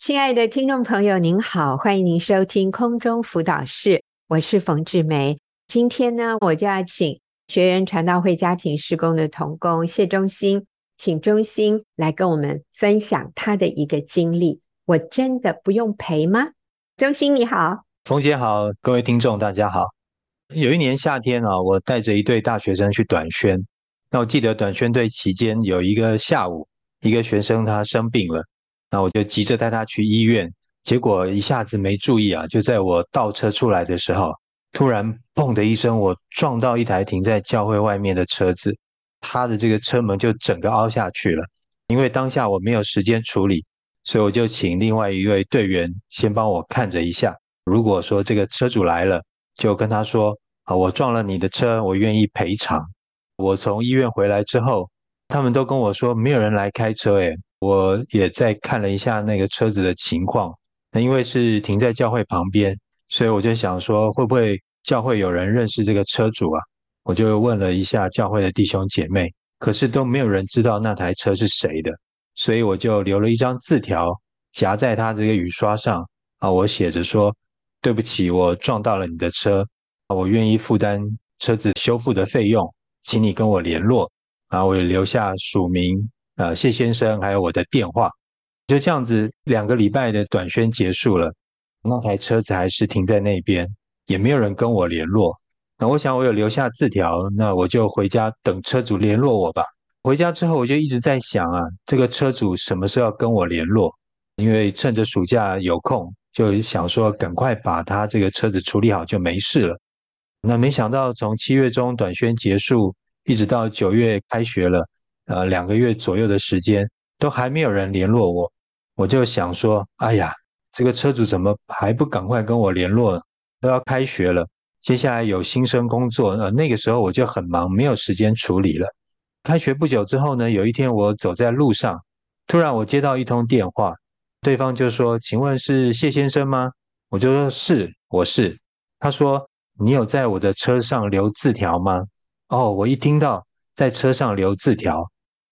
亲爱的听众朋友，您好，欢迎您收听空中辅导室，我是冯志梅。今天呢，我就要请学员传道会家庭事工的童工谢忠兴，请忠兴来跟我们分享他的一个经历。我真的不用赔吗？忠兴你好，冯姐好，各位听众大家好。有一年夏天啊，我带着一队大学生去短宣。那我记得短宣队期间有一个下午，一个学生他生病了，那我就急着带他去医院。结果一下子没注意啊，就在我倒车出来的时候，突然砰的一声，我撞到一台停在教会外面的车子，他的这个车门就整个凹下去了。因为当下我没有时间处理，所以我就请另外一位队员先帮我看着一下。如果说这个车主来了，就跟他说：“啊，我撞了你的车，我愿意赔偿。”我从医院回来之后，他们都跟我说没有人来开车。诶，我也在看了一下那个车子的情况。那因为是停在教会旁边，所以我就想说，会不会教会有人认识这个车主啊？我就问了一下教会的弟兄姐妹，可是都没有人知道那台车是谁的。所以我就留了一张字条夹在他这个雨刷上啊，我写着说：“对不起，我撞到了你的车，我愿意负担车子修复的费用。”请你跟我联络，然后我留下署名，呃，谢先生，还有我的电话。就这样子，两个礼拜的短宣结束了，那台车子还是停在那边，也没有人跟我联络。那我想我有留下字条，那我就回家等车主联络我吧。回家之后，我就一直在想啊，这个车主什么时候要跟我联络？因为趁着暑假有空，就想说赶快把他这个车子处理好就没事了。那没想到，从七月中短宣结束，一直到九月开学了，呃，两个月左右的时间，都还没有人联络我。我就想说，哎呀，这个车主怎么还不赶快跟我联络？都要开学了，接下来有新生工作，呃，那个时候我就很忙，没有时间处理了。开学不久之后呢，有一天我走在路上，突然我接到一通电话，对方就说：“请问是谢先生吗？”我就说：“是，我是。”他说。你有在我的车上留字条吗？哦，我一听到在车上留字条，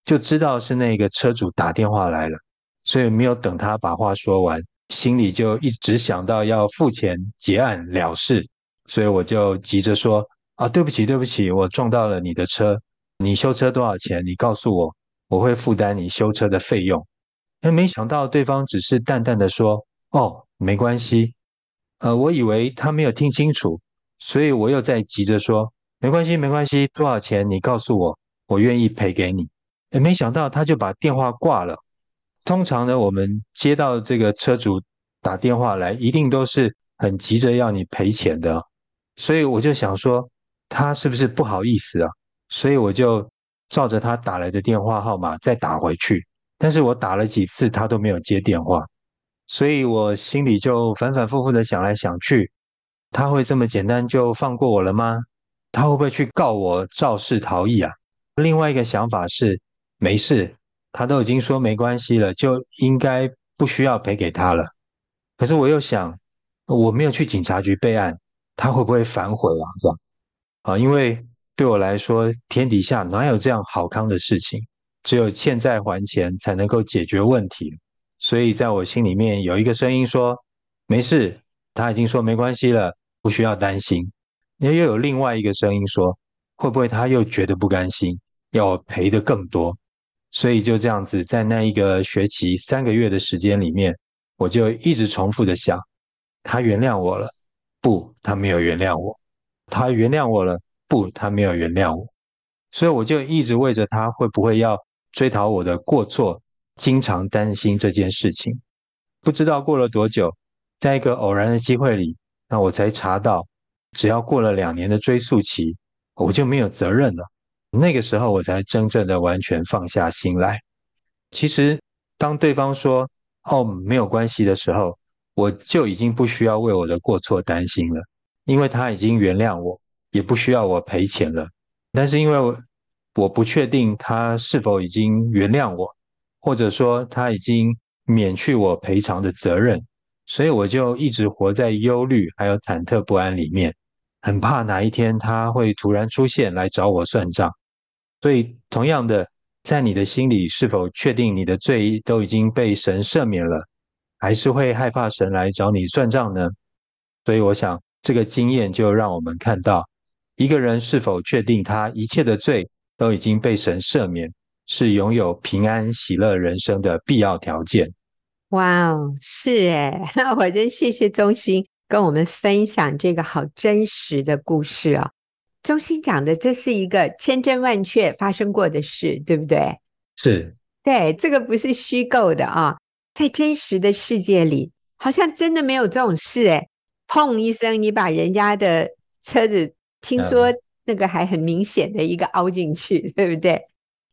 就知道是那个车主打电话来了，所以没有等他把话说完，心里就一直想到要付钱结案了事，所以我就急着说：啊，对不起，对不起，我撞到了你的车，你修车多少钱？你告诉我，我会负担你修车的费用。哎，没想到对方只是淡淡的说：哦，没关系。呃，我以为他没有听清楚。所以我又在急着说，没关系，没关系，多少钱你告诉我，我愿意赔给你。诶，没想到他就把电话挂了。通常呢，我们接到这个车主打电话来，一定都是很急着要你赔钱的。所以我就想说，他是不是不好意思啊？所以我就照着他打来的电话号码再打回去。但是我打了几次，他都没有接电话，所以我心里就反反复复的想来想去。他会这么简单就放过我了吗？他会不会去告我肇事逃逸啊？另外一个想法是，没事，他都已经说没关系了，就应该不需要赔给他了。可是我又想，我没有去警察局备案，他会不会反悔啊？这样啊？因为对我来说，天底下哪有这样好康的事情？只有欠债还钱才能够解决问题。所以在我心里面有一个声音说，没事。他已经说没关系了，不需要担心。又又有另外一个声音说，会不会他又觉得不甘心，要我赔得更多？所以就这样子，在那一个学期三个月的时间里面，我就一直重复的想：他原谅我了，不，他没有原谅我；他原谅我了，不，他没有原谅我。所以我就一直为着他会不会要追讨我的过错，经常担心这件事情。不知道过了多久。在一个偶然的机会里，那我才查到，只要过了两年的追诉期，我就没有责任了。那个时候，我才真正的完全放下心来。其实，当对方说“哦，没有关系”的时候，我就已经不需要为我的过错担心了，因为他已经原谅我，也不需要我赔钱了。但是，因为我我不确定他是否已经原谅我，或者说他已经免去我赔偿的责任。所以我就一直活在忧虑还有忐忑不安里面，很怕哪一天他会突然出现来找我算账。所以同样的，在你的心里是否确定你的罪都已经被神赦免了？还是会害怕神来找你算账呢？所以我想，这个经验就让我们看到，一个人是否确定他一切的罪都已经被神赦免，是拥有平安喜乐人生的必要条件。哇哦，是哎，我真谢谢忠心跟我们分享这个好真实的故事哦。忠心讲的这是一个千真万确发生过的事，对不对？是，对，这个不是虚构的啊、哦，在真实的世界里，好像真的没有这种事哎。砰一声，你把人家的车子，听说那个还很明显的一个凹进去，嗯、对不对？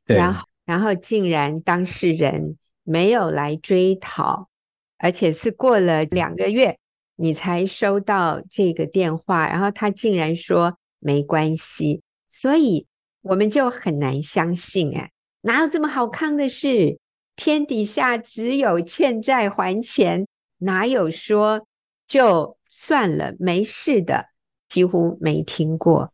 对。然后，然后竟然当事人没有来追讨，而且是过了两个月，你才收到这个电话，然后他竟然说没关系，所以我们就很难相信哎，哪有这么好康的事？天底下只有欠债还钱，哪有说就。算了，没事的，几乎没听过，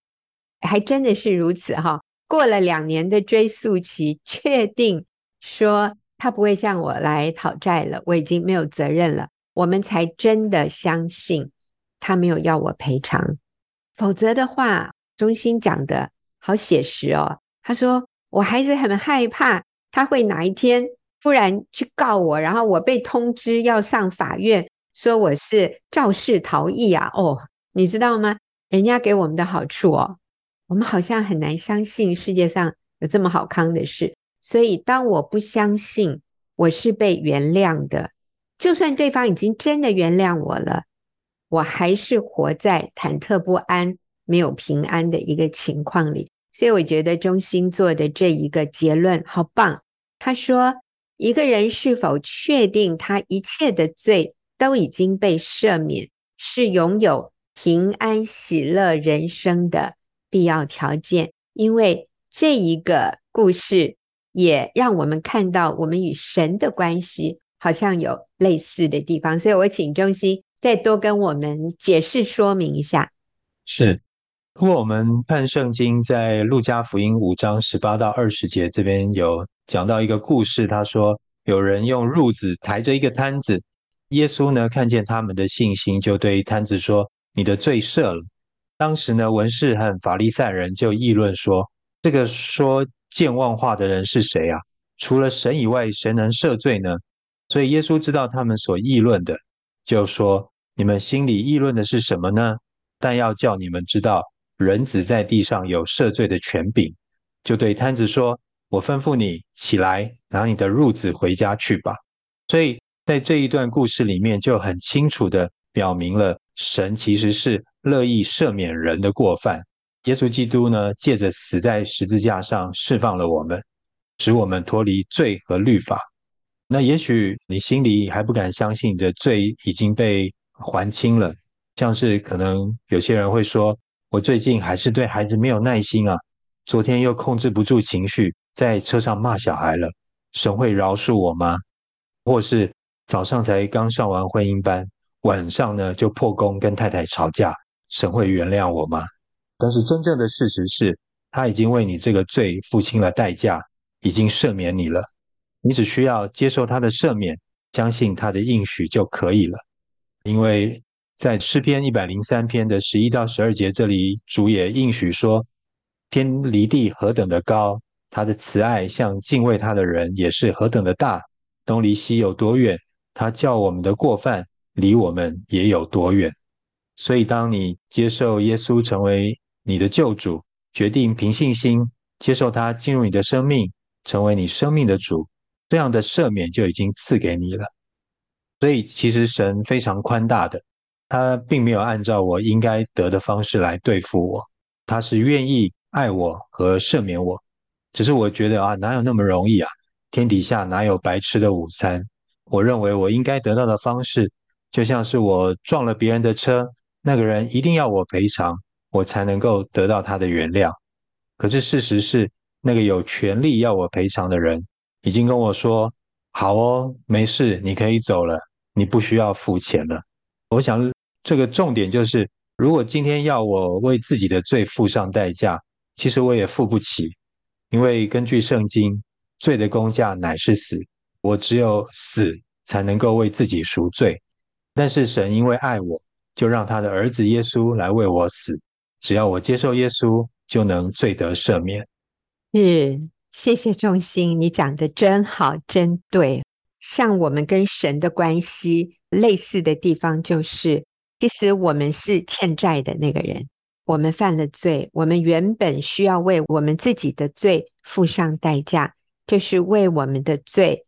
还真的是如此哈。过了两年的追诉期，确定说他不会向我来讨债了，我已经没有责任了，我们才真的相信他没有要我赔偿。否则的话，中心讲的好写实哦。他说我还是很害怕他会哪一天突然去告我，然后我被通知要上法院。说我是肇事逃逸啊！哦，你知道吗？人家给我们的好处哦，我们好像很难相信世界上有这么好康的事。所以，当我不相信我是被原谅的，就算对方已经真的原谅我了，我还是活在忐忑不安、没有平安的一个情况里。所以，我觉得中心做的这一个结论好棒。他说，一个人是否确定他一切的罪，都已经被赦免，是拥有平安喜乐人生的必要条件。因为这一个故事也让我们看到，我们与神的关系好像有类似的地方。所以我请中心再多跟我们解释说明一下。是，如果我们看圣经，在路加福音五章十八到二十节这边有讲到一个故事，他说有人用褥子抬着一个摊子。耶稣呢，看见他们的信心，就对摊子说：“你的罪赦了。”当时呢，文士和法利赛人就议论说：“这个说健忘话的人是谁啊？除了神以外，谁能赦罪呢？”所以耶稣知道他们所议论的，就说：“你们心里议论的是什么呢？但要叫你们知道，人子在地上有赦罪的权柄。”就对瘫子说：“我吩咐你起来，拿你的褥子回家去吧。”所以。在这一段故事里面，就很清楚地表明了神其实是乐意赦免人的过犯。耶稣基督呢，借着死在十字架上释放了我们，使我们脱离罪和律法。那也许你心里还不敢相信你的罪已经被还清了，像是可能有些人会说：“我最近还是对孩子没有耐心啊，昨天又控制不住情绪，在车上骂小孩了，神会饶恕我吗？”或是，早上才刚上完婚姻班，晚上呢就破功跟太太吵架，神会原谅我吗？但是真正的事实是，他已经为你这个罪付清了代价，已经赦免你了。你只需要接受他的赦免，相信他的应许就可以了。因为在诗篇一百零三篇的十一到十二节这里，主也应许说：天离地何等的高，他的慈爱向敬畏他的人也是何等的大。东离西有多远？他叫我们的过犯离我们也有多远，所以当你接受耶稣成为你的救主，决定凭信心接受他进入你的生命，成为你生命的主，这样的赦免就已经赐给你了。所以其实神非常宽大的，他并没有按照我应该得的方式来对付我，他是愿意爱我和赦免我。只是我觉得啊，哪有那么容易啊？天底下哪有白吃的午餐？我认为我应该得到的方式，就像是我撞了别人的车，那个人一定要我赔偿，我才能够得到他的原谅。可是事实是，那个有权利要我赔偿的人，已经跟我说：“好哦，没事，你可以走了，你不需要付钱了。”我想这个重点就是，如果今天要我为自己的罪付上代价，其实我也付不起，因为根据圣经，罪的工价乃是死。我只有死才能够为自己赎罪。但是神因为爱我，就让他的儿子耶稣来为我死。只要我接受耶稣，就能罪得赦免。是，谢谢中兴，你讲的真好，真对。像我们跟神的关系类似的地方，就是其实我们是欠债的那个人，我们犯了罪，我们原本需要为我们自己的罪付上代价，就是为我们的罪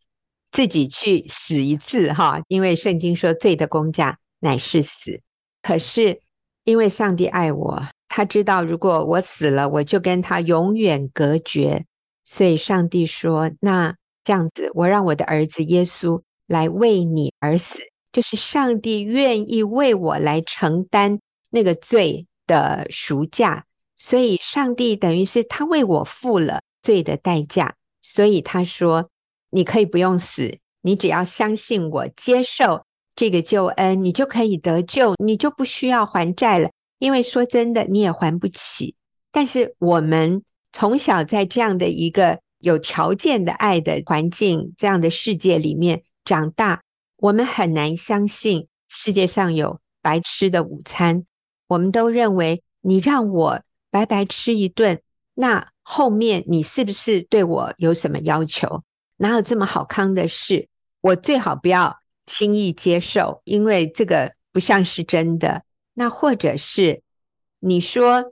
自己去死一次哈。因为圣经说，罪的工价乃是死。可是因为上帝爱我，他知道如果我死了，我就跟他永远隔绝，所以上帝说那。这样子，我让我的儿子耶稣来为你而死，就是上帝愿意为我来承担那个罪的赎价，所以上帝等于是他为我付了罪的代价，所以他说你可以不用死，你只要相信我，接受这个救恩，你就可以得救，你就不需要还债了，因为说真的，你也还不起。但是我们从小在这样的一个。有条件的爱的环境，这样的世界里面长大，我们很难相信世界上有白吃的午餐。我们都认为你让我白白吃一顿，那后面你是不是对我有什么要求？哪有这么好康的事？我最好不要轻易接受，因为这个不像是真的。那或者是你说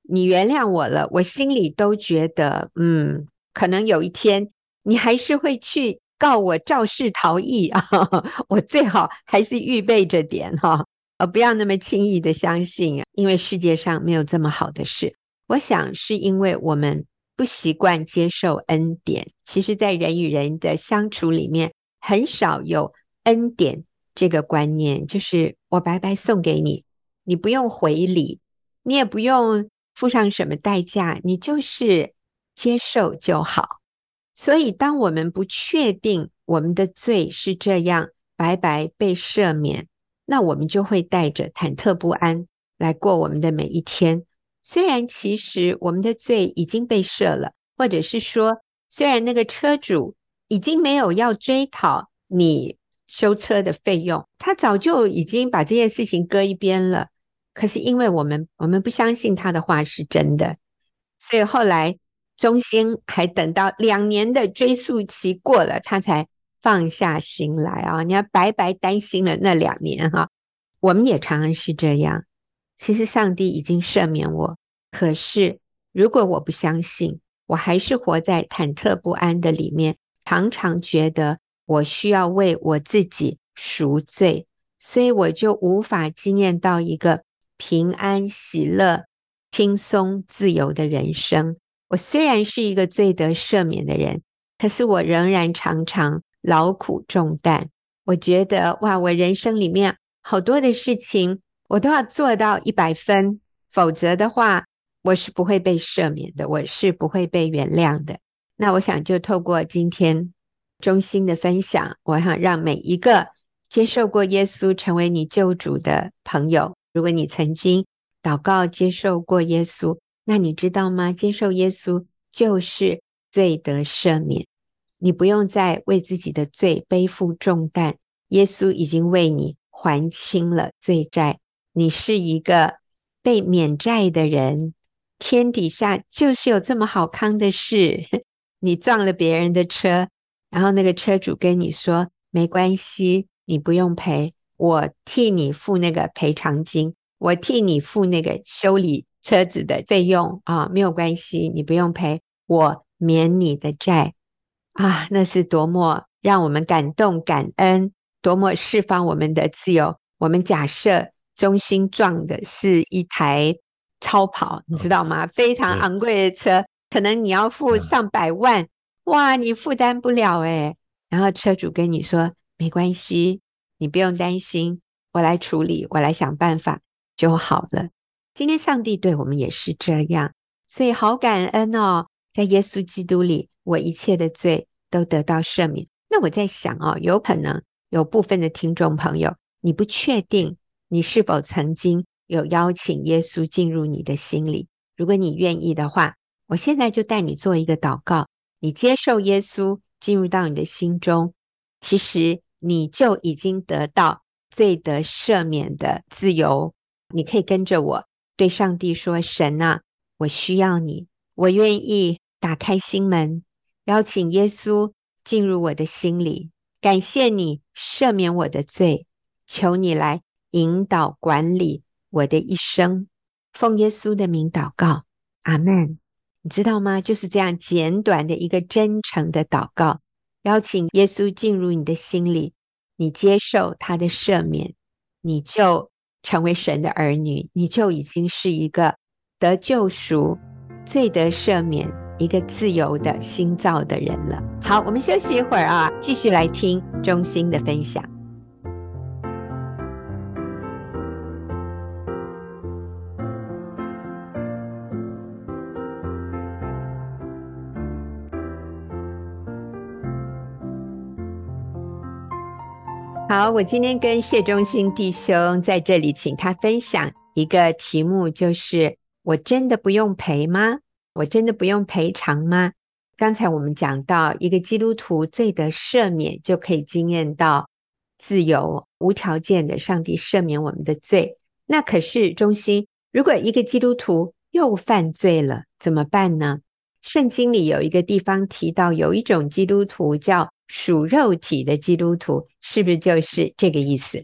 你原谅我了，我心里都觉得嗯。可能有一天，你还是会去告我肇事逃逸 啊！我最好还是预备着点哈，呃，不要那么轻易的相信，因为世界上没有这么好的事。我想是因为我们不习惯接受恩典。其实，在人与人的相处里面，很少有恩典这个观念，就是我白白送给你，你不用回礼，你也不用付上什么代价，你就是。接受就好，所以当我们不确定我们的罪是这样白白被赦免，那我们就会带着忐忑不安来过我们的每一天。虽然其实我们的罪已经被赦了，或者是说，虽然那个车主已经没有要追讨你修车的费用，他早就已经把这件事情搁一边了。可是因为我们我们不相信他的话是真的，所以后来。中心还等到两年的追诉期过了，他才放下心来啊！你要白白担心了那两年哈。我们也常常是这样。其实上帝已经赦免我，可是如果我不相信，我还是活在忐忑不安的里面，常常觉得我需要为我自己赎罪，所以我就无法经验到一个平安、喜乐、轻松、自由的人生。我虽然是一个罪得赦免的人，可是我仍然常常劳苦重担。我觉得哇，我人生里面好多的事情，我都要做到一百分，否则的话，我是不会被赦免的，我是不会被原谅的。那我想就透过今天中心的分享，我想让每一个接受过耶稣成为你救主的朋友，如果你曾经祷告接受过耶稣。那你知道吗？接受耶稣就是罪得赦免，你不用再为自己的罪背负重担，耶稣已经为你还清了罪债，你是一个被免债的人。天底下就是有这么好康的事，你撞了别人的车，然后那个车主跟你说没关系，你不用赔，我替你付那个赔偿金，我替你付那个修理。车子的费用啊，没有关系，你不用赔，我免你的债啊，那是多么让我们感动感恩，多么释放我们的自由。我们假设中心撞的是一台超跑，你知道吗？非常昂贵的车，可能你要付上百万，哇，你负担不了诶。然后车主跟你说没关系，你不用担心，我来处理，我来想办法就好了。今天上帝对我们也是这样，所以好感恩哦，在耶稣基督里，我一切的罪都得到赦免。那我在想哦，有可能有部分的听众朋友，你不确定你是否曾经有邀请耶稣进入你的心里。如果你愿意的话，我现在就带你做一个祷告，你接受耶稣进入到你的心中。其实你就已经得到罪得赦免的自由。你可以跟着我对上帝说：“神啊，我需要你，我愿意打开心门，邀请耶稣进入我的心里。感谢你赦免我的罪，求你来引导管理我的一生。奉耶稣的名祷告，阿门。你知道吗？就是这样简短的一个真诚的祷告，邀请耶稣进入你的心里，你接受他的赦免，你就。”成为神的儿女，你就已经是一个得救赎、罪得赦免、一个自由的心造的人了。好，我们休息一会儿啊，继续来听中心的分享。好，我今天跟谢忠兴弟兄在这里，请他分享一个题目，就是我真的不用赔吗？我真的不用赔偿吗？刚才我们讲到，一个基督徒罪得赦免，就可以经验到自由、无条件的上帝赦免我们的罪。那可是忠兴，如果一个基督徒又犯罪了，怎么办呢？圣经里有一个地方提到，有一种基督徒叫属肉体的基督徒，是不是就是这个意思？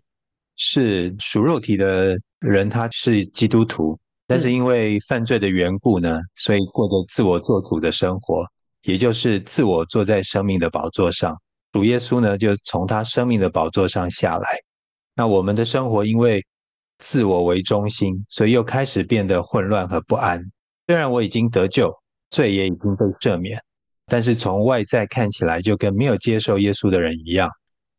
是属肉体的人，他是基督徒，但是因为犯罪的缘故呢，嗯、所以过着自我做主的生活，也就是自我坐在生命的宝座上。主耶稣呢，就从他生命的宝座上下来。那我们的生活因为自我为中心，所以又开始变得混乱和不安。虽然我已经得救。罪也已经被赦免，但是从外在看起来，就跟没有接受耶稣的人一样。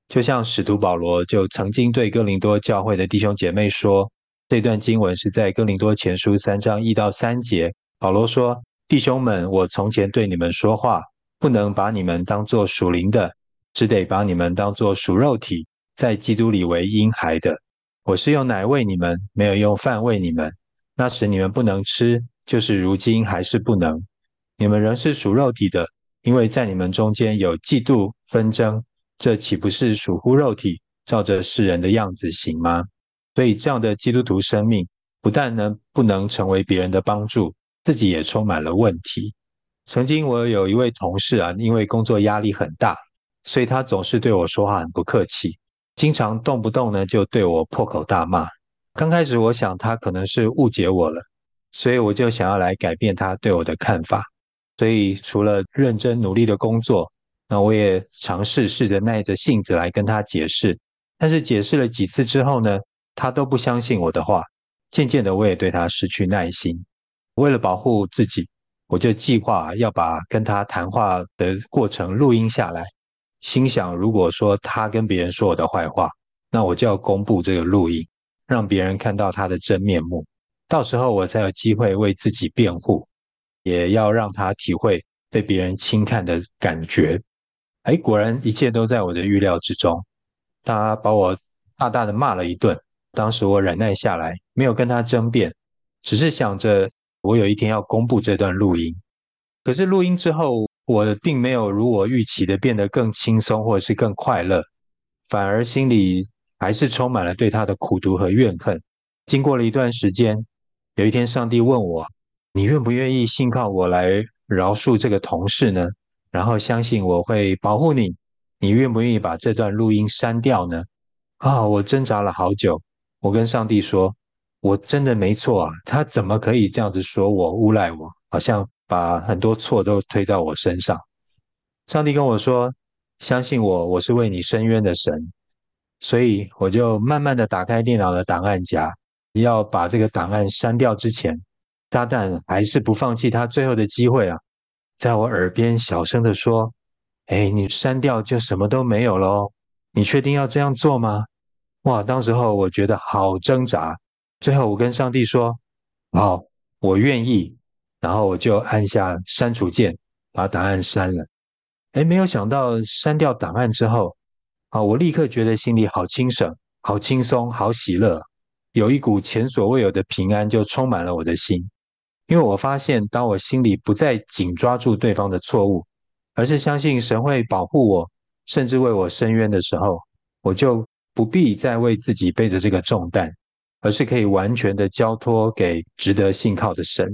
就像使徒保罗就曾经对哥林多教会的弟兄姐妹说，这段经文是在哥林多前书三章一到三节。保罗说：“弟兄们，我从前对你们说话，不能把你们当作属灵的，只得把你们当作属肉体，在基督里为婴孩的。我是用奶喂你们，没有用饭喂你们。那时你们不能吃，就是如今还是不能。”你们仍是属肉体的，因为在你们中间有嫉妒纷争，这岂不是属乎肉体，照着世人的样子行吗？所以这样的基督徒生命，不但呢不能成为别人的帮助，自己也充满了问题。曾经我有一位同事啊，因为工作压力很大，所以他总是对我说话很不客气，经常动不动呢就对我破口大骂。刚开始我想他可能是误解我了，所以我就想要来改变他对我的看法。所以，除了认真努力的工作，那我也尝试试着耐着性子来跟他解释。但是解释了几次之后呢，他都不相信我的话。渐渐的，我也对他失去耐心。为了保护自己，我就计划要把跟他谈话的过程录音下来。心想，如果说他跟别人说我的坏话，那我就要公布这个录音，让别人看到他的真面目。到时候我才有机会为自己辩护。也要让他体会被别人轻看的感觉。哎，果然一切都在我的预料之中。他把我大大的骂了一顿。当时我忍耐下来，没有跟他争辩，只是想着我有一天要公布这段录音。可是录音之后，我并没有如我预期的变得更轻松或者是更快乐，反而心里还是充满了对他的苦读和怨恨。经过了一段时间，有一天上帝问我。你愿不愿意信靠我来饶恕这个同事呢？然后相信我会保护你。你愿不愿意把这段录音删掉呢？啊，我挣扎了好久。我跟上帝说，我真的没错啊，他怎么可以这样子说我、诬赖我，好像把很多错都推到我身上。上帝跟我说，相信我，我是为你伸冤的神。所以我就慢慢的打开电脑的档案夹，要把这个档案删掉之前。撒旦还是不放弃他最后的机会啊，在我耳边小声地说：“哎，你删掉就什么都没有喽，你确定要这样做吗？”哇，当时候我觉得好挣扎。最后我跟上帝说：“好，我愿意。”然后我就按下删除键，把档案删了。哎，没有想到删掉档案之后，啊，我立刻觉得心里好轻省、好轻松、好喜乐，有一股前所未有的平安就充满了我的心。因为我发现，当我心里不再紧抓住对方的错误，而是相信神会保护我，甚至为我伸冤的时候，我就不必再为自己背着这个重担，而是可以完全的交托给值得信靠的神。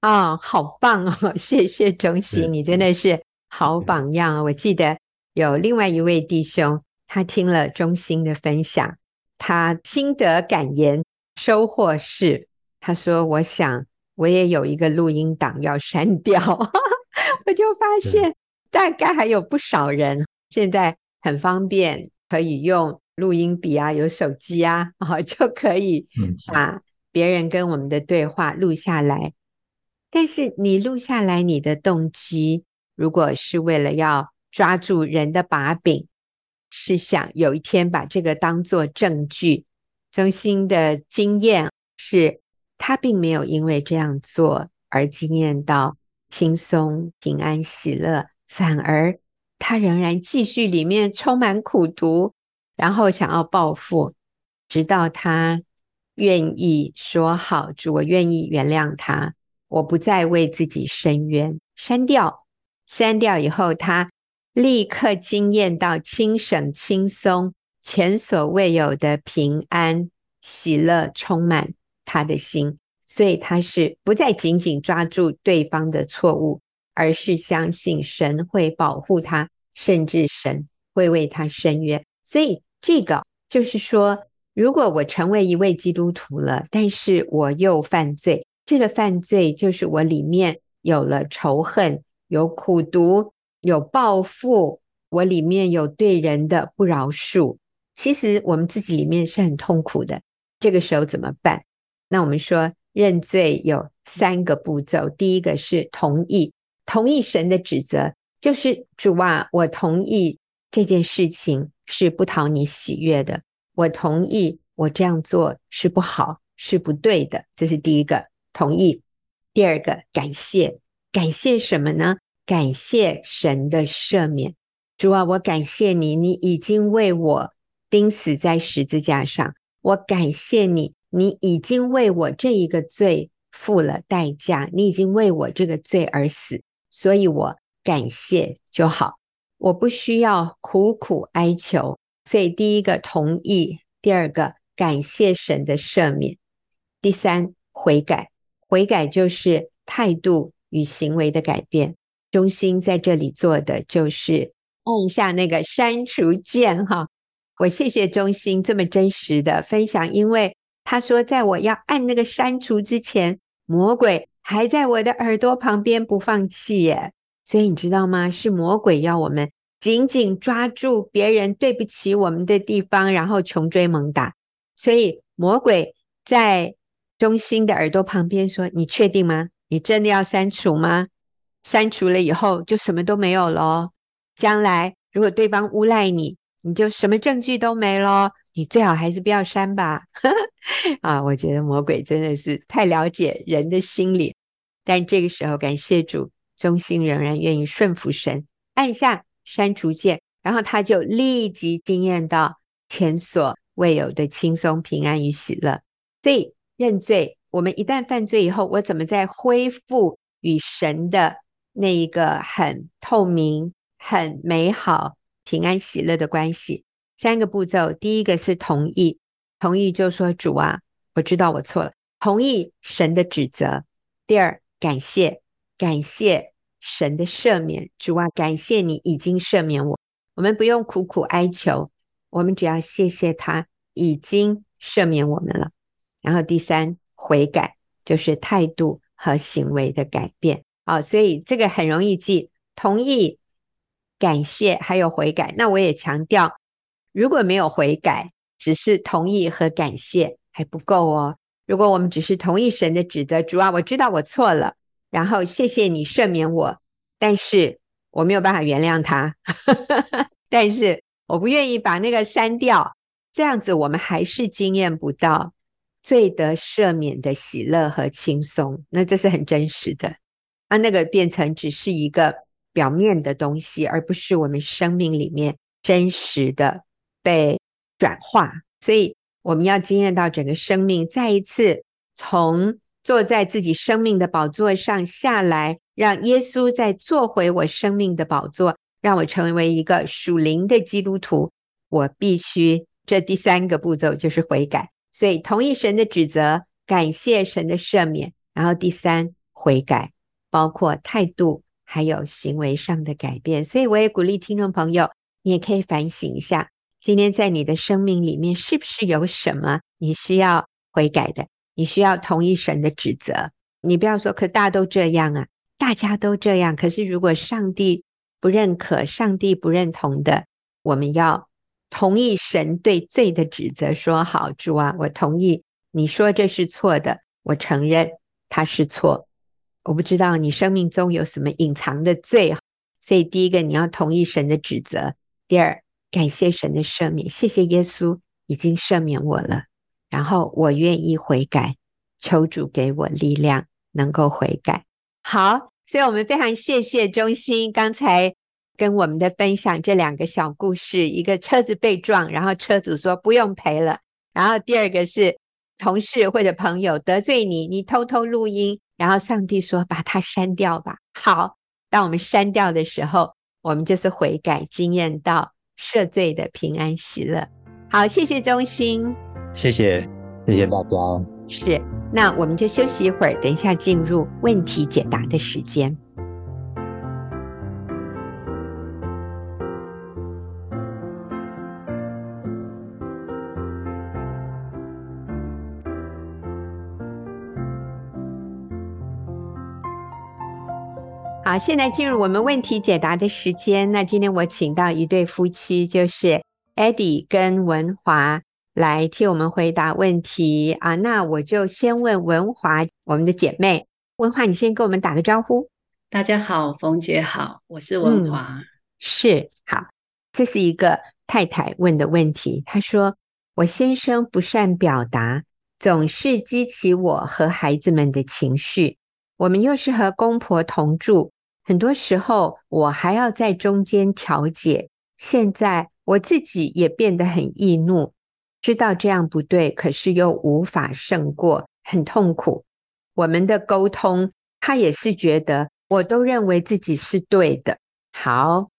啊、哦，好棒哦！谢谢中兴，你真的是好榜样。我记得有另外一位弟兄，他听了中心的分享，他心得感言收获是，他说：“我想我也有一个录音档要删掉。”我就发 现大概还有不少人现在很方便，可以用录音笔啊，有手机啊，啊就可以把别人跟我们的对话录下来。但是你录下来，你的动机如果是为了要抓住人的把柄，是想有一天把这个当做证据。中心的经验是，他并没有因为这样做而惊艳到轻松、平安、喜乐，反而他仍然继续里面充满苦毒，然后想要报复，直到他愿意说好，主，我愿意原谅他。我不再为自己申冤，删掉，删掉以后，他立刻惊艳到轻省轻松、前所未有的平安喜乐充满他的心，所以他是不再紧紧抓住对方的错误，而是相信神会保护他，甚至神会为他伸冤。所以这个就是说，如果我成为一位基督徒了，但是我又犯罪。这个犯罪就是我里面有了仇恨，有苦毒，有报复，我里面有对人的不饶恕。其实我们自己里面是很痛苦的。这个时候怎么办？那我们说认罪有三个步骤。第一个是同意，同意神的指责，就是主啊，我同意这件事情是不讨你喜悦的，我同意我这样做是不好，是不对的。这是第一个。同意。第二个，感谢，感谢什么呢？感谢神的赦免。主啊，我感谢你，你已经为我钉死在十字架上。我感谢你，你已经为我这一个罪付了代价，你已经为我这个罪而死，所以我感谢就好。我不需要苦苦哀求。所以，第一个同意，第二个感谢神的赦免，第三悔改。悔改就是态度与行为的改变。中心在这里做的就是按一下那个删除键哈。我谢谢中心这么真实的分享，因为他说，在我要按那个删除之前，魔鬼还在我的耳朵旁边不放弃耶。所以你知道吗？是魔鬼要我们紧紧抓住别人对不起我们的地方，然后穷追猛打。所以魔鬼在。中心的耳朵旁边说：“你确定吗？你真的要删除吗？删除了以后就什么都没有了。将来如果对方诬赖你，你就什么证据都没了。你最好还是不要删吧。”啊，我觉得魔鬼真的是太了解人的心理。但这个时候，感谢主，中心仍然愿意顺服神，按下删除键，然后他就立即经验到前所未有的轻松、平安与喜乐。所以。认罪，我们一旦犯罪以后，我怎么再恢复与神的那一个很透明、很美好、平安喜乐的关系？三个步骤，第一个是同意，同意就说主啊，我知道我错了，同意神的指责。第二，感谢，感谢神的赦免，主啊，感谢你已经赦免我，我们不用苦苦哀求，我们只要谢谢他已经赦免我们了。然后第三，悔改就是态度和行为的改变。好，所以这个很容易记，同意、感谢还有悔改。那我也强调，如果没有悔改，只是同意和感谢还不够哦。如果我们只是同意神的指责，主啊，我知道我错了，然后谢谢你赦免我，但是我没有办法原谅他，但是我不愿意把那个删掉，这样子我们还是经验不到。罪得赦免的喜乐和轻松，那这是很真实的。啊，那个变成只是一个表面的东西，而不是我们生命里面真实的被转化。所以我们要经验到整个生命再一次从坐在自己生命的宝座上下来，让耶稣再坐回我生命的宝座，让我成为一个属灵的基督徒。我必须这第三个步骤就是悔改。所以同意神的指责，感谢神的赦免，然后第三悔改，包括态度还有行为上的改变。所以我也鼓励听众朋友，你也可以反省一下，今天在你的生命里面是不是有什么你需要悔改的？你需要同意神的指责。你不要说，可大家都这样啊。大家都这样，可是如果上帝不认可、上帝不认同的，我们要同意神对罪的指责，说：“好，主啊，我同意你说这是错的，我承认他是错。”我不知道你生命中有什么隐藏的罪，所以第一个你要同意神的指责，第二感谢神的赦免，谢谢耶稣已经赦免我了，然后我愿意悔改，求主给我力量，能够悔改。好，所以我们非常谢谢中心刚才跟我们的分享这两个小故事，一个车子被撞，然后车主说不用赔了，然后第二个是同事或者朋友得罪你，你偷偷录音，然后上帝说把它删掉吧。好，当我们删掉的时候，我们就是悔改，经验到赦罪的平安喜乐。好，谢谢中心，谢谢，谢谢大家，是。那我们就休息一会儿，等一下进入问题解答的时间。好，现在进入我们问题解答的时间。那今天我请到一对夫妻，就是 Eddie 跟文华。来替我们回答问题啊！那我就先问文华，我们的姐妹文华，你先跟我们打个招呼。大家好，冯姐好，我是文华。嗯，是，好，这是一个太太问的问题。她说：“我先生不善表达，总是激起我和孩子们的情绪。我们又是和公婆同住，很多时候我还要在中间调解。现在我自己也变得很易怒。”知道这样不对，可是又无法胜过，很痛苦。我们的沟通，他也是觉得，我都认为自己是对的。好，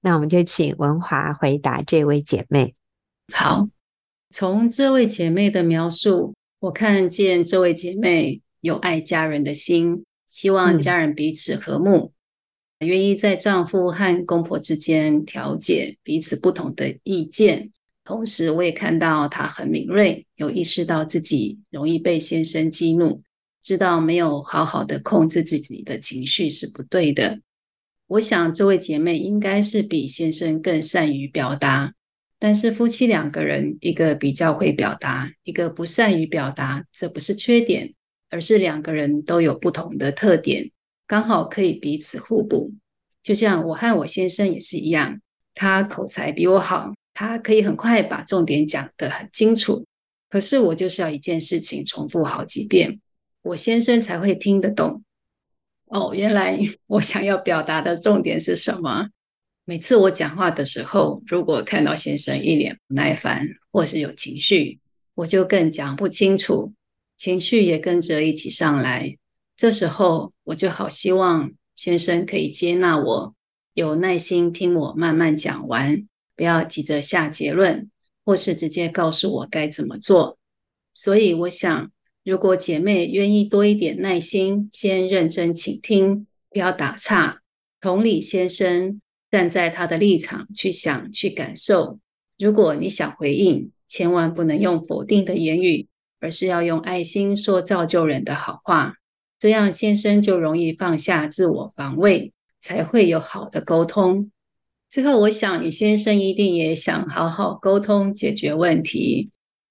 那我们就请文华回答这位姐妹。好，从这位姐妹的描述，我看见这位姐妹有爱家人的心，希望家人彼此和睦，嗯、愿意在丈夫和公婆之间调解彼此不同的意见。同时，我也看到她很敏锐，有意识到自己容易被先生激怒，知道没有好好的控制自己的情绪是不对的。我想这位姐妹应该是比先生更善于表达，但是夫妻两个人，一个比较会表达，一个不善于表达，这不是缺点，而是两个人都有不同的特点，刚好可以彼此互补。就像我和我先生也是一样，他口才比我好。他可以很快把重点讲得很清楚，可是我就是要一件事情重复好几遍，我先生才会听得懂。哦，原来我想要表达的重点是什么？每次我讲话的时候，如果看到先生一脸不耐烦或是有情绪，我就更讲不清楚，情绪也跟着一起上来。这时候我就好希望先生可以接纳我，有耐心听我慢慢讲完。不要急着下结论，或是直接告诉我该怎么做。所以，我想，如果姐妹愿意多一点耐心，先认真倾听，不要打岔，同理先生，站在他的立场去想、去感受。如果你想回应，千万不能用否定的言语，而是要用爱心说造就人的好话。这样，先生就容易放下自我防卫，才会有好的沟通。最后，我想李先生一定也想好好沟通解决问题。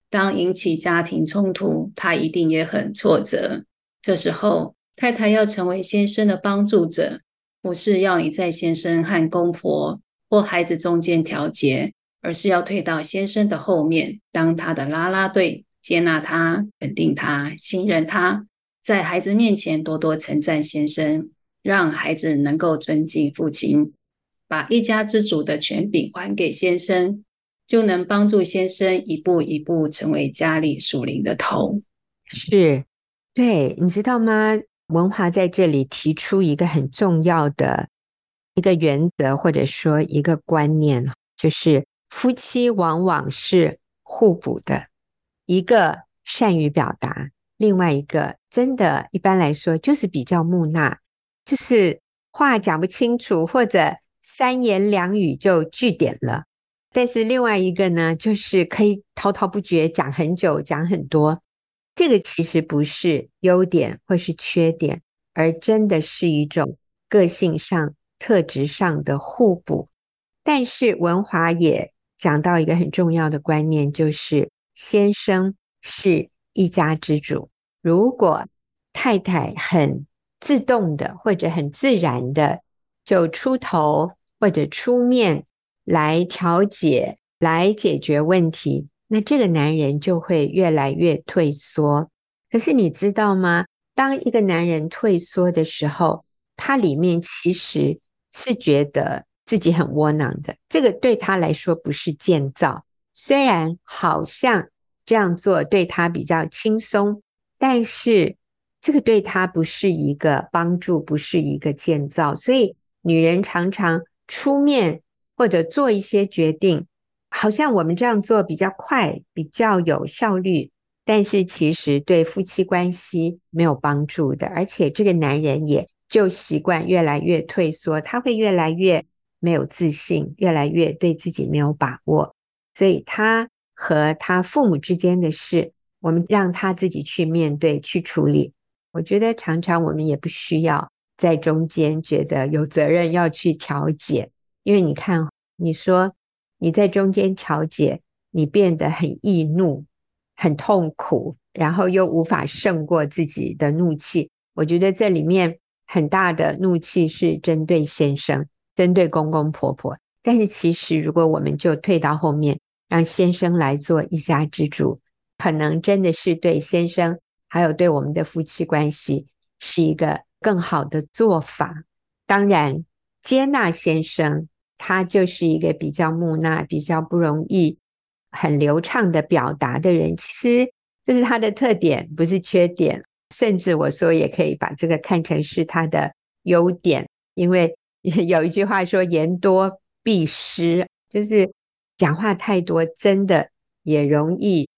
当引起家庭冲突，他一定也很挫折。这时候，太太要成为先生的帮助者，不是要你在先生和公婆或孩子中间调节，而是要退到先生的后面，当他的啦啦队，接纳他、肯定他、信任他，在孩子面前多多称赞先生，让孩子能够尊敬父亲。把一家之主的权柄还给先生，就能帮助先生一步一步成为家里属灵的头。是，对，你知道吗？文华在这里提出一个很重要的一个原则，或者说一个观念，就是夫妻往往是互补的，一个善于表达，另外一个真的，一般来说就是比较木讷，就是话讲不清楚，或者三言两语就句点了。但是另外一个呢，就是可以滔滔不绝讲很久，讲很多。这个其实不是优点或是缺点，而真的是一种个性上、特质上的互补。但是文华也讲到一个很重要的观念，就是先生是一家之主。如果太太很自动的或者很自然的就出头或者出面，来调解、来解决问题，那这个男人就会越来越退缩。可是你知道吗？当一个男人退缩的时候，他里面其实是觉得自己很窝囊的。这个对他来说不是建造，虽然好像这样做对他比较轻松，但是这个对他不是一个帮助，不是一个建造。所以女人常常出面。或者做一些决定，好像我们这样做比较快，比较有效率，但是其实对夫妻关系没有帮助的。而且这个男人也就习惯越来越退缩，他会越来越没有自信，越来越对自己没有把握。所以他和他父母之间的事，我们让他自己去面对、去处理。我觉得常常我们也不需要在中间觉得有责任要去调解。因为你看，你说你在中间调解，你变得很易怒、很痛苦，然后又无法胜过自己的怒气。我觉得这里面很大的怒气是针对先生、针对公公婆婆。但是其实，如果我们就退到后面，让先生来做一家之主，可能真的是对先生，还有对我们的夫妻关系，是一个更好的做法。当然，接纳先生。他就是一个比较木讷、比较不容易很流畅的表达的人。其实这是他的特点，不是缺点。甚至我说，也可以把这个看成是他的优点，因为 有一句话说“言多必失”，就是讲话太多，真的也容易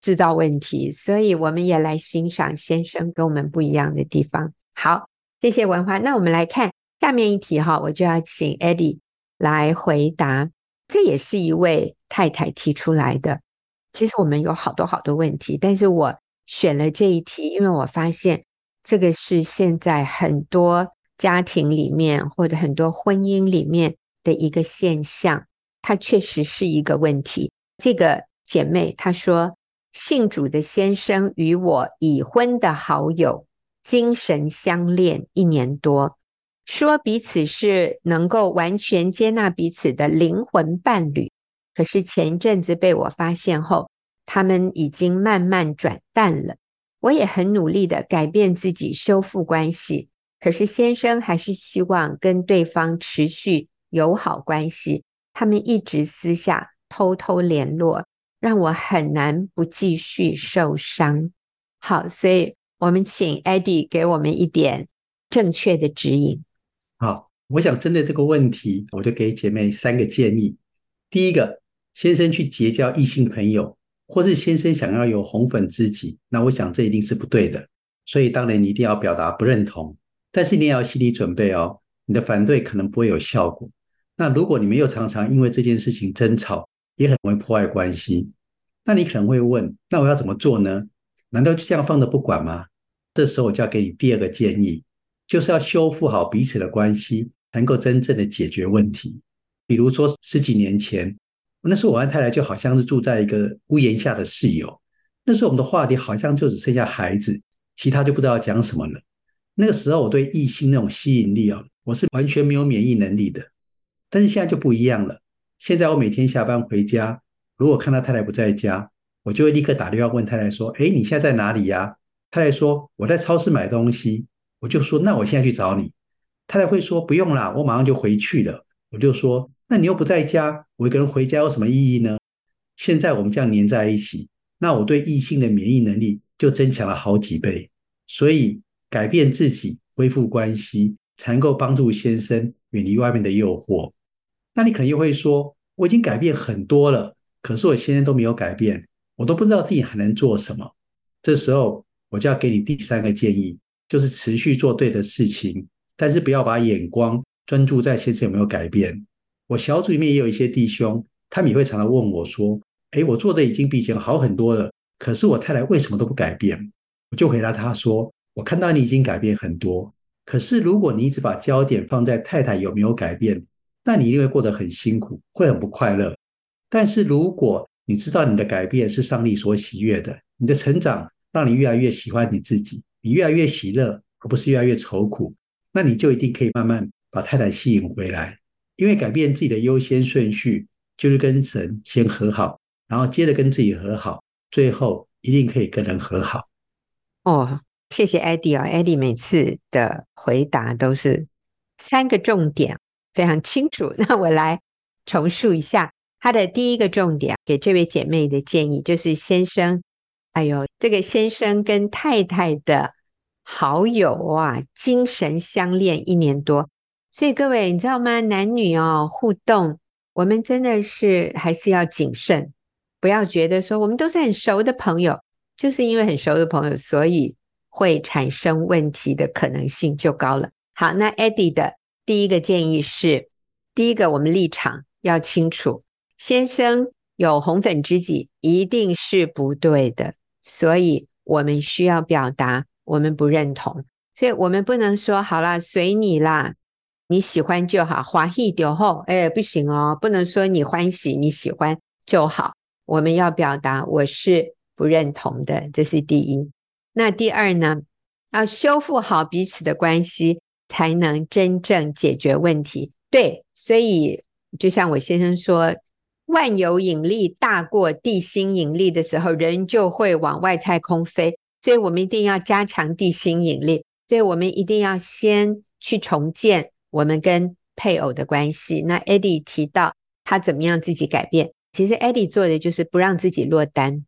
制造问题。所以我们也来欣赏先生跟我们不一样的地方。好，谢谢文华。那我们来看下面一题哈，我就要请 Eddie。来回答，这也是一位太太提出来的。其实我们有好多好多问题，但是我选了这一题，因为我发现这个是现在很多家庭里面或者很多婚姻里面的一个现象，它确实是一个问题。这个姐妹她说，信主的先生与我已婚的好友精神相恋一年多。说彼此是能够完全接纳彼此的灵魂伴侣，可是前一阵子被我发现后，他们已经慢慢转淡了。我也很努力的改变自己，修复关系，可是先生还是希望跟对方持续友好关系。他们一直私下偷偷联络，让我很难不继续受伤。好，所以我们请 Eddie 给我们一点正确的指引。好，我想针对这个问题，我就给姐妹三个建议。第一个，先生去结交异性朋友，或是先生想要有红粉知己，那我想这一定是不对的。所以当然你一定要表达不认同，但是你也要心理准备哦，你的反对可能不会有效果。那如果你们又常常因为这件事情争吵，也很容易破坏关系。那你可能会问，那我要怎么做呢？难道就这样放着不管吗？这时候我就要给你第二个建议。就是要修复好彼此的关系，能够真正的解决问题。比如说十几年前，那时候我和太太就好像是住在一个屋檐下的室友。那时候我们的话题好像就只剩下孩子，其他就不知道讲什么了。那个时候我对异性那种吸引力啊，我是完全没有免疫能力的。但是现在就不一样了。现在我每天下班回家，如果看到太太不在家，我就会立刻打电话问太太说：“哎，你现在在哪里呀？”太太说：“我在超市买东西。”我就说，那我现在去找你。太太会说不用啦，我马上就回去了。我就说，那你又不在家，我一个人回家有什么意义呢？现在我们这样黏在一起，那我对异性的免疫能力就增强了好几倍。所以改变自己，恢复关系，才能够帮助先生远离外面的诱惑。那你可能又会说，我已经改变很多了，可是我现在都没有改变，我都不知道自己还能做什么。这时候我就要给你第三个建议，就是持续做对的事情，但是不要把眼光专注在先生有没有改变。我小组里面也有一些弟兄，他们也会常常问我说：“诶，我做的已经比以前好很多了，可是我太太为什么都不改变？”我就回答他说：“我看到你已经改变很多。”可是，如果你一直把焦点放在太太有没有改变，那你一定会过得很辛苦，会很不快乐。但是，如果你知道你的改变是上帝所喜悦的，你的成长让你越来越喜欢你自己，你越来越喜乐，而不是越来越愁苦，那你就一定可以慢慢把太太吸引回来。因为改变自己的优先顺序，就是跟神先和好，然后接着跟自己和好，最后一定可以跟人和好。哦。谢谢 Eddie 哦，Eddie 每次的回答都是三个重点，非常清楚。那我来重述一下他的第一个重点，给这位姐妹的建议就是：先生，哎呦，这个先生跟太太的好友啊，精神相恋一年多，所以各位你知道吗？男女哦互动，我们真的是还是要谨慎，不要觉得说我们都是很熟的朋友，就是因为很熟的朋友，所以。会产生问题的可能性就高了。好，那 Eddie 的第一个建议是：第一个，我们立场要清楚，先生有红粉知己一定是不对的，所以我们需要表达我们不认同，所以我们不能说好啦，随你啦，你喜欢就好，欢喜就好，哎，不行哦，不能说你欢喜你喜欢就好，我们要表达我是不认同的，这是第一。那第二呢？要修复好彼此的关系，才能真正解决问题。对，所以就像我先生说，万有引力大过地心引力的时候，人就会往外太空飞。所以我们一定要加强地心引力。所以我们一定要先去重建我们跟配偶的关系。那 Edy 提到他怎么样自己改变，其实 Eddie 做的就是不让自己落单。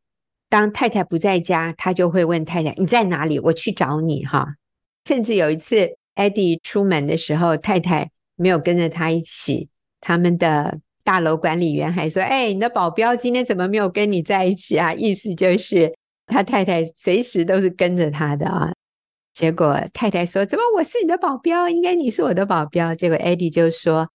当太太不在家，他就会问太太：“你在哪里？我去找你。”哈，甚至有一次，Eddie 出门的时候，太太没有跟着他一起。他们的大楼管理员还说：“哎，你的保镖今天怎么没有跟你在一起啊？”意思就是他太太随时都是跟着他的啊。结果太太说：“怎么我是你的保镖？应该你是我的保镖。”结果 Eddie 就说：“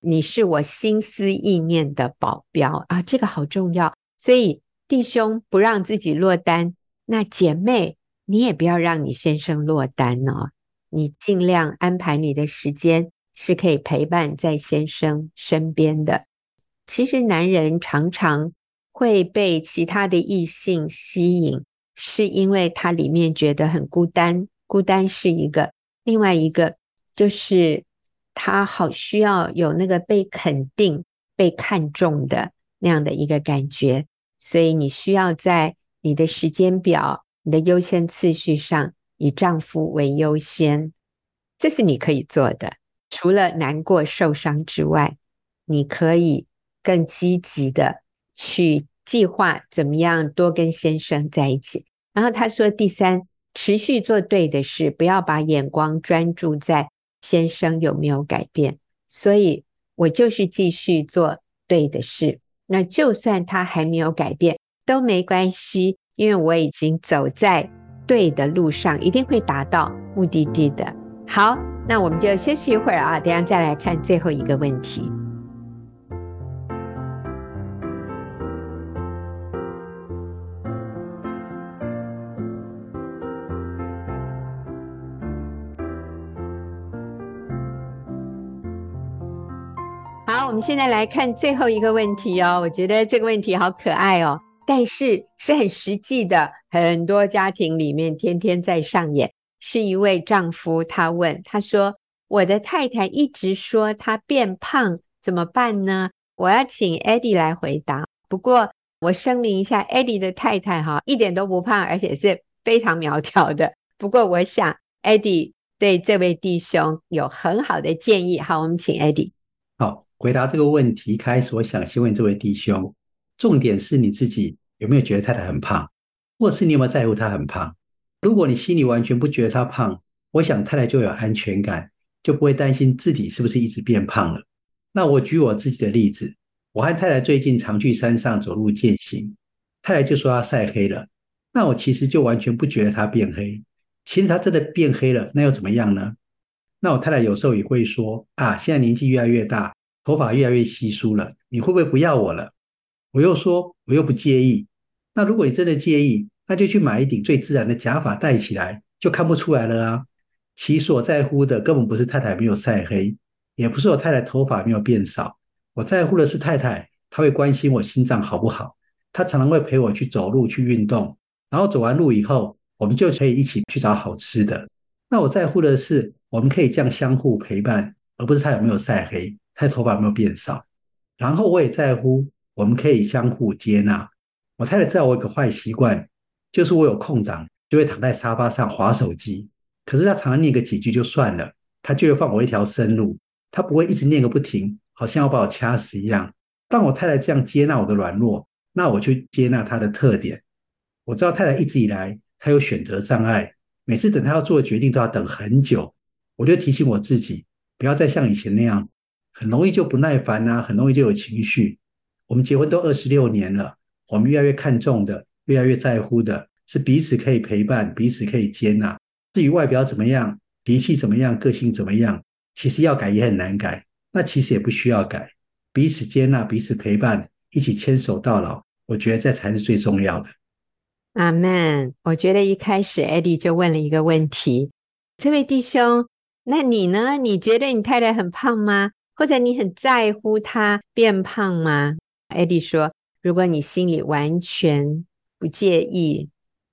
你是我心思意念的保镖啊，这个好重要。”所以。弟兄不让自己落单，那姐妹你也不要让你先生落单哦。你尽量安排你的时间，是可以陪伴在先生身边的。其实男人常常会被其他的异性吸引，是因为他里面觉得很孤单，孤单是一个，另外一个就是他好需要有那个被肯定、被看重的那样的一个感觉。所以你需要在你的时间表、你的优先次序上，以丈夫为优先，这是你可以做的。除了难过、受伤之外，你可以更积极的去计划怎么样多跟先生在一起。然后他说，第三，持续做对的事，不要把眼光专注在先生有没有改变。所以我就是继续做对的事。那就算他还没有改变都没关系，因为我已经走在对的路上，一定会达到目的地的。好，那我们就休息一会儿啊，等下再来看最后一个问题。好，我们现在来看最后一个问题哦。我觉得这个问题好可爱哦，但是是很实际的，很多家庭里面天天在上演。是一位丈夫，他问他说：“我的太太一直说她变胖，怎么办呢？”我要请 Eddie 来回答。不过我声明一下，Eddie 的太太哈一点都不胖，而且是非常苗条的。不过我想 Eddie 对这位弟兄有很好的建议。好，我们请 Eddie。好。回答这个问题开始，我想先问这位弟兄，重点是你自己有没有觉得太太很胖，或是你有没有在乎他很胖？如果你心里完全不觉得他胖，我想太太就有安全感，就不会担心自己是不是一直变胖了。那我举我自己的例子，我和太太最近常去山上走路健行，太太就说她晒黑了。那我其实就完全不觉得她变黑。其实她真的变黑了，那又怎么样呢？那我太太有时候也会说啊，现在年纪越来越大，头发越来越稀疏了，你会不会不要我了？我又说我又不介意。那如果你真的介意，那就去买一顶最自然的假发戴起来，就看不出来了啊。其实我在乎的根本不是太太没有晒黑，也不是我太太头发没有变少。我在乎的是太太，她会关心我心脏好不好。她常常会陪我去走路、去运动，然后走完路以后，我们就可以一起去找好吃的。那我在乎的是，我们可以这样相互陪伴，而不是她有没有晒黑，她头发有没有变少。然后我也在乎，我们可以相互接纳。我太太知道我有个坏习惯，就是我有空档就会躺在沙发上划手机。可是她常常念个几句就算了，她就会放我一条生路，她不会一直念个不停。好像要把我掐死一样。当我太太这样接纳我的软弱，那我就接纳她的特点。我知道太太一直以来她有选择障碍，每次等她要做决定都要等很久。我就提醒我自己，不要再像以前那样，很容易就不耐烦啊，很容易就有情绪。我们结婚都二十六年了，我们越来越看重的，越来越在乎的是彼此可以陪伴，彼此可以接纳。至于外表怎么样，脾气怎么样，个性怎么样，其实要改也很难改。那其实也不需要改，彼此接纳，彼此陪伴，一起牵手到老，我觉得这才是最重要的。阿门。我觉得一开始 Edie 就问了一个问题：这位弟兄，那你呢？你觉得你太太很胖吗？或者你很在乎她变胖吗？Eddie 说：如果你心里完全不介意，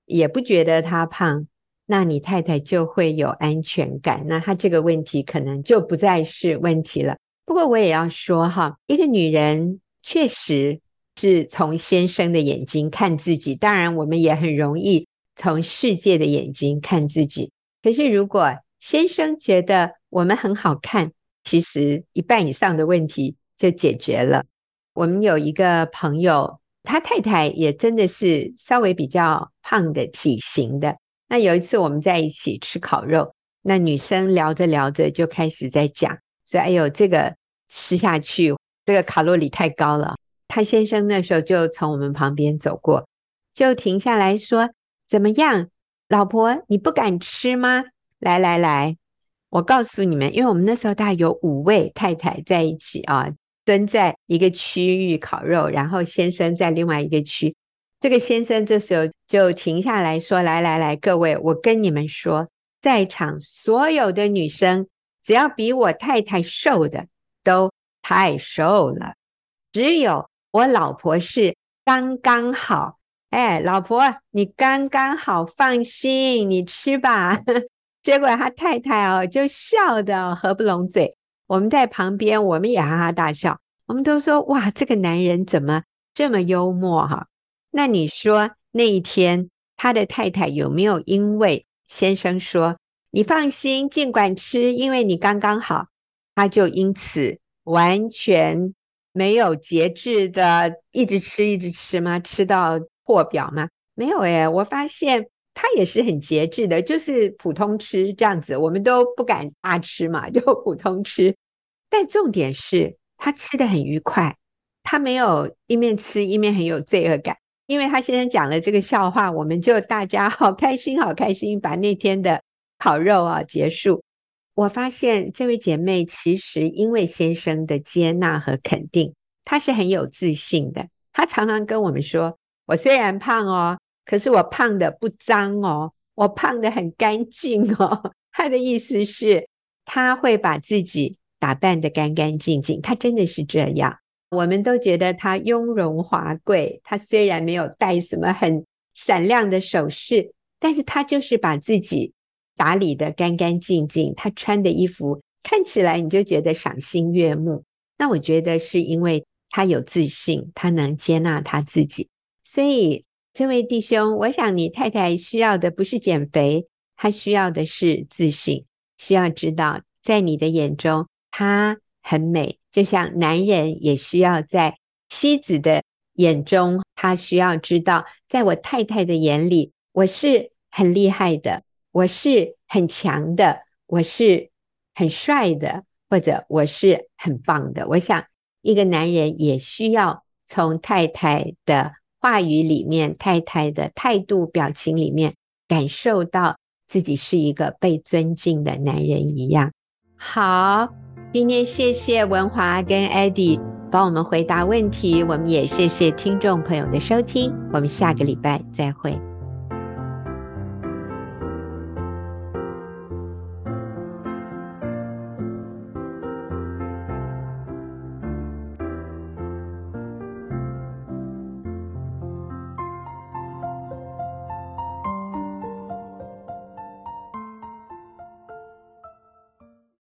也不觉得她胖。那你太太就会有安全感，那她这个问题可能就不再是问题了。不过我也要说哈，一个女人确实是从先生的眼睛看自己，当然我们也很容易从世界的眼睛看自己。可是如果先生觉得我们很好看，其实一半以上的问题就解决了。我们有一个朋友，他太太也真的是稍微比较胖的体型的。那有一次我们在一起吃烤肉，那女生聊着聊着就开始在讲，说：“哎呦，这个吃下去，这个卡路里太高了。”她先生那时候就从我们旁边走过，就停下来说：“怎么样，老婆，你不敢吃吗？来来来，我告诉你们，因为我们那时候大概有五位太太在一起啊，蹲在一个区域烤肉，然后先生在另外一个区。”这个先生这时候就停下来说：“来来来，各位，我跟你们说，在场所有的女生，只要比我太太瘦的都太瘦了，只有我老婆是刚刚好。哎，老婆，你刚刚好，放心，你吃吧。”结果他太太哦，就笑得合不拢嘴。我们在旁边，我们也哈哈大笑。我们都说：“哇，这个男人怎么这么幽默？”哈。那你说那一天他的太太有没有因为先生说你放心，尽管吃，因为你刚刚好，他就因此完全没有节制的一直吃一直吃吗？吃到破表吗？没有诶，我发现他也是很节制的，就是普通吃这样子，我们都不敢大吃嘛，就普通吃。但重点是他吃得很愉快，他没有一面吃一面很有罪恶感。因为他先生讲了这个笑话，我们就大家好开心，好开心，把那天的烤肉啊结束。我发现这位姐妹其实因为先生的接纳和肯定，她是很有自信的。她常常跟我们说：“我虽然胖哦，可是我胖的不脏哦，我胖的很干净哦。”她的意思是，她会把自己打扮得干干净净，她真的是这样。我们都觉得她雍容华贵，她虽然没有戴什么很闪亮的首饰，但是她就是把自己打理得干干净净。她穿的衣服看起来你就觉得赏心悦目。那我觉得是因为她有自信，她能接纳她自己。所以这位弟兄，我想你太太需要的不是减肥，她需要的是自信，需要知道在你的眼中她很美。就像男人也需要在妻子的眼中，他需要知道，在我太太的眼里，我是很厉害的，我是很强的，我是很帅的，或者我是很棒的。我想一个男人也需要从太太的话语里面、太太的态度、表情里面，感受到自己是一个被尊敬的男人一样。好，今天谢谢文华跟 Eddie 帮我们回答问题，我们也谢谢听众朋友的收听，我们下个礼拜再会。